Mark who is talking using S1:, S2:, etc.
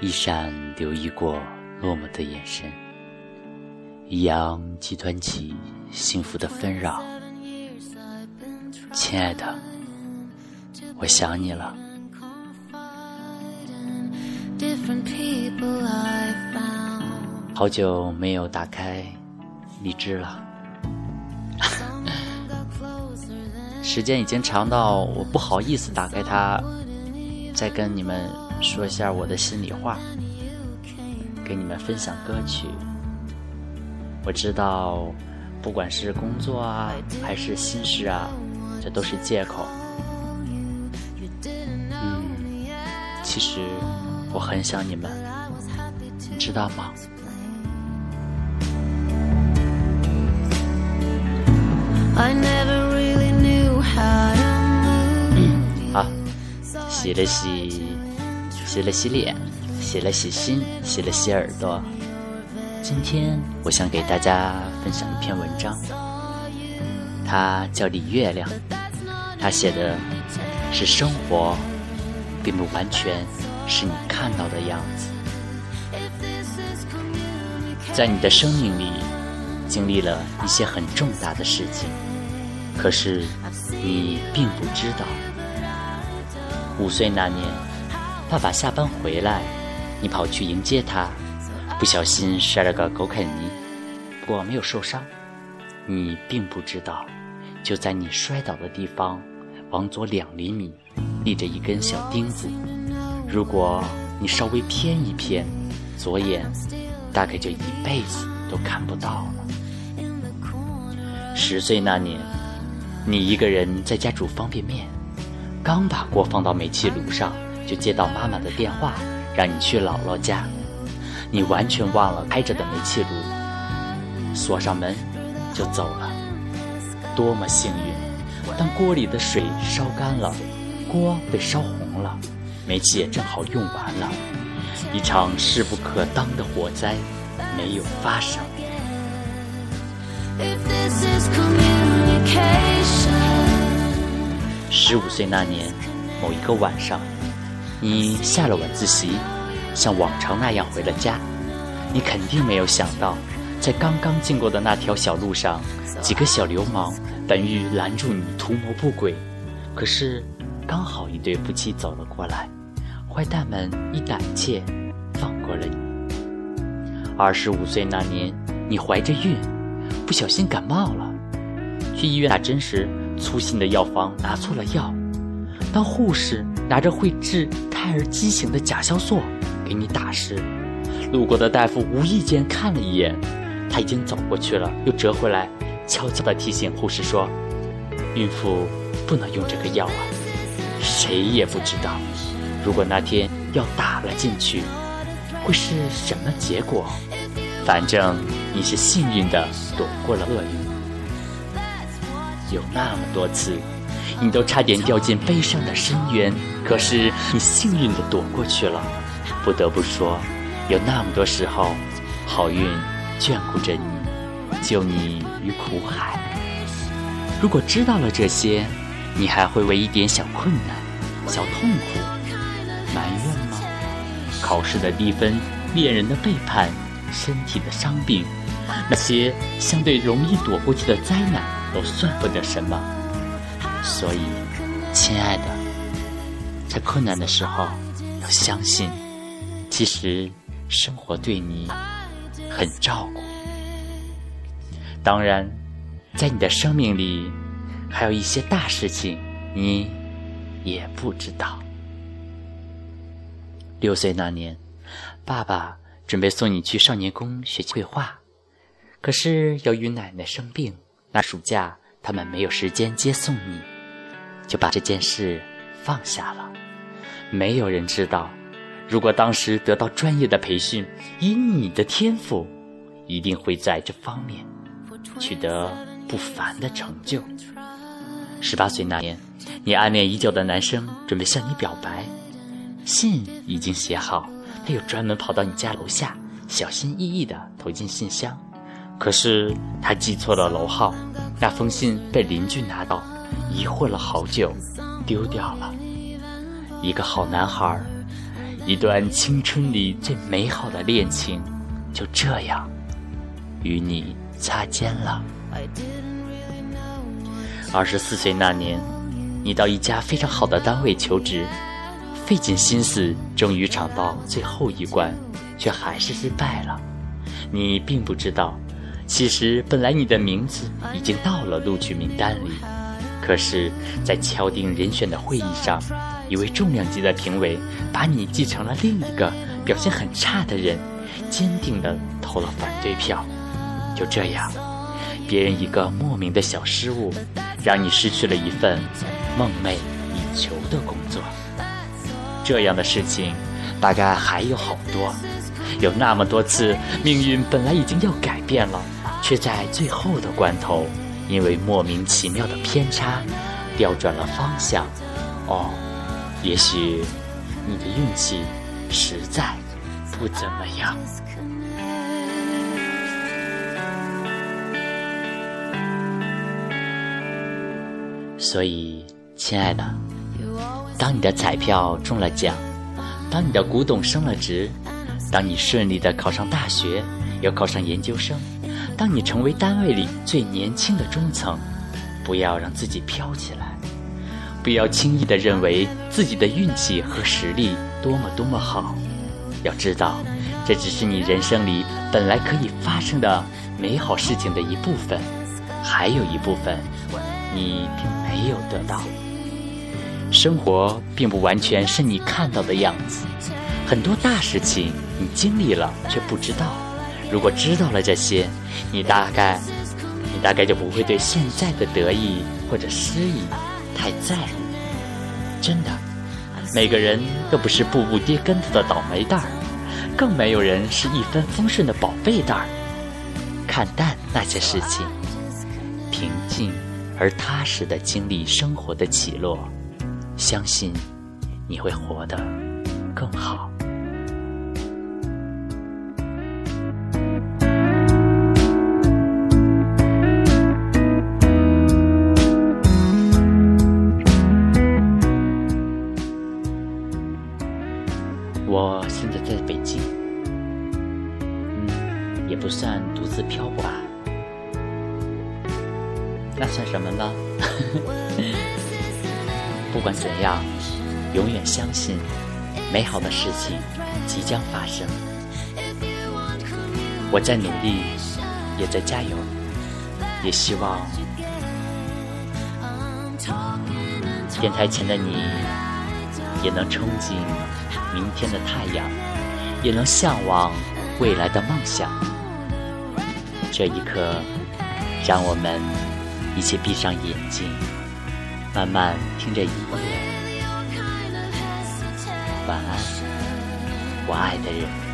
S1: 一闪留意过落寞的眼神，一样集团起幸福的纷扰。亲爱的，我想你了。好久没有打开荔枝了，时间已经长到我不好意思打开它，再跟你们说一下我的心里话，给你们分享歌曲。我知道，不管是工作啊，还是心事啊，这都是借口。嗯，其实我很想你们，你知道吗？好，洗了洗，洗了洗脸，洗了洗心，洗了洗耳朵。今天我想给大家分享一篇文章，它叫《李月亮》，它写的是生活，并不完全是你看到的样子，在你的生命里经历了一些很重大的事情。可是，你并不知道，五岁那年，爸爸下班回来，你跑去迎接他，不小心摔了个狗啃泥，不过没有受伤。你并不知道，就在你摔倒的地方，往左两厘米立着一根小钉子，如果你稍微偏一偏，左眼大概就一辈子都看不到了。十岁那年。你一个人在家煮方便面，刚把锅放到煤气炉上，就接到妈妈的电话，让你去姥姥家。你完全忘了开着的煤气炉，锁上门就走了。多么幸运！当锅里的水烧干了，锅被烧红了，煤气也正好用完了，一场势不可当的火灾没有发生。十五岁那年，某一个晚上，你下了晚自习，像往常那样回了家。你肯定没有想到，在刚刚经过的那条小路上，几个小流氓本欲拦住你，图谋不轨。可是，刚好一对夫妻走了过来，坏蛋们一胆怯，放过了你。二十五岁那年，你怀着孕，不小心感冒了。去医院打针时，粗心的药房拿错了药。当护士拿着会治胎儿畸形的甲硝唑给你打时，路过的大夫无意间看了一眼，他已经走过去了，又折回来，悄悄地提醒护士说：“孕妇不能用这个药啊。”谁也不知道，如果那天药打了进去，会是什么结果。反正你是幸运的，躲过了厄运。有那么多次，你都差点掉进悲伤的深渊，可是你幸运的躲过去了。不得不说，有那么多时候，好运眷顾着你，救你于苦海。如果知道了这些，你还会为一点小困难、小痛苦埋怨吗？考试的低分、恋人的背叛、身体的伤病，那些相对容易躲过去的灾难。都算不得什么，所以，亲爱的，在困难的时候要相信，其实生活对你很照顾。当然，在你的生命里，还有一些大事情你也不知道。六岁那年，爸爸准备送你去少年宫学绘画，可是由于奶奶生病。那暑假，他们没有时间接送你，就把这件事放下了。没有人知道，如果当时得到专业的培训，以你的天赋，一定会在这方面取得不凡的成就。十八岁那年，你暗恋已久的男生准备向你表白，信已经写好，他又专门跑到你家楼下，小心翼翼地投进信箱。可是他记错了楼号，那封信被邻居拿到，疑惑了好久，丢掉了。一个好男孩，一段青春里最美好的恋情，就这样与你擦肩了。二十四岁那年，你到一家非常好的单位求职，费尽心思，终于闯到最后一关，却还是失败了。你并不知道，其实本来你的名字已经到了录取名单里，可是，在敲定人选的会议上。一位重量级的评委把你记成了另一个表现很差的人，坚定地投了反对票。就这样，别人一个莫名的小失误，让你失去了一份梦寐以求的工作。这样的事情大概还有好多，有那么多次，命运本来已经要改变了，却在最后的关头，因为莫名其妙的偏差，调转了方向。哦。也许你的运气实在不怎么样，所以，亲爱的，当你的彩票中了奖，当你的古董升了值，当你顺利的考上大学，又考上研究生，当你成为单位里最年轻的中层，不要让自己飘起来。不要轻易的认为自己的运气和实力多么多么好，要知道，这只是你人生里本来可以发生的美好事情的一部分，还有一部分你并没有得到。生活并不完全是你看到的样子，很多大事情你经历了却不知道。如果知道了这些，你大概，你大概就不会对现在的得意或者失意。太在意，真的，每个人都不是步步跌跟头的倒霉蛋儿，更没有人是一帆风顺的宝贝蛋儿。看淡那些事情，平静而踏实的经历生活的起落，相信你会活得更好。不管怎样，永远相信美好的事情即将发生。我在努力，也在加油，也希望电台前的你也能憧憬。明天的太阳，也能向往未来的梦想。这一刻，让我们一起闭上眼睛，慢慢听着音乐。晚安，我爱的人。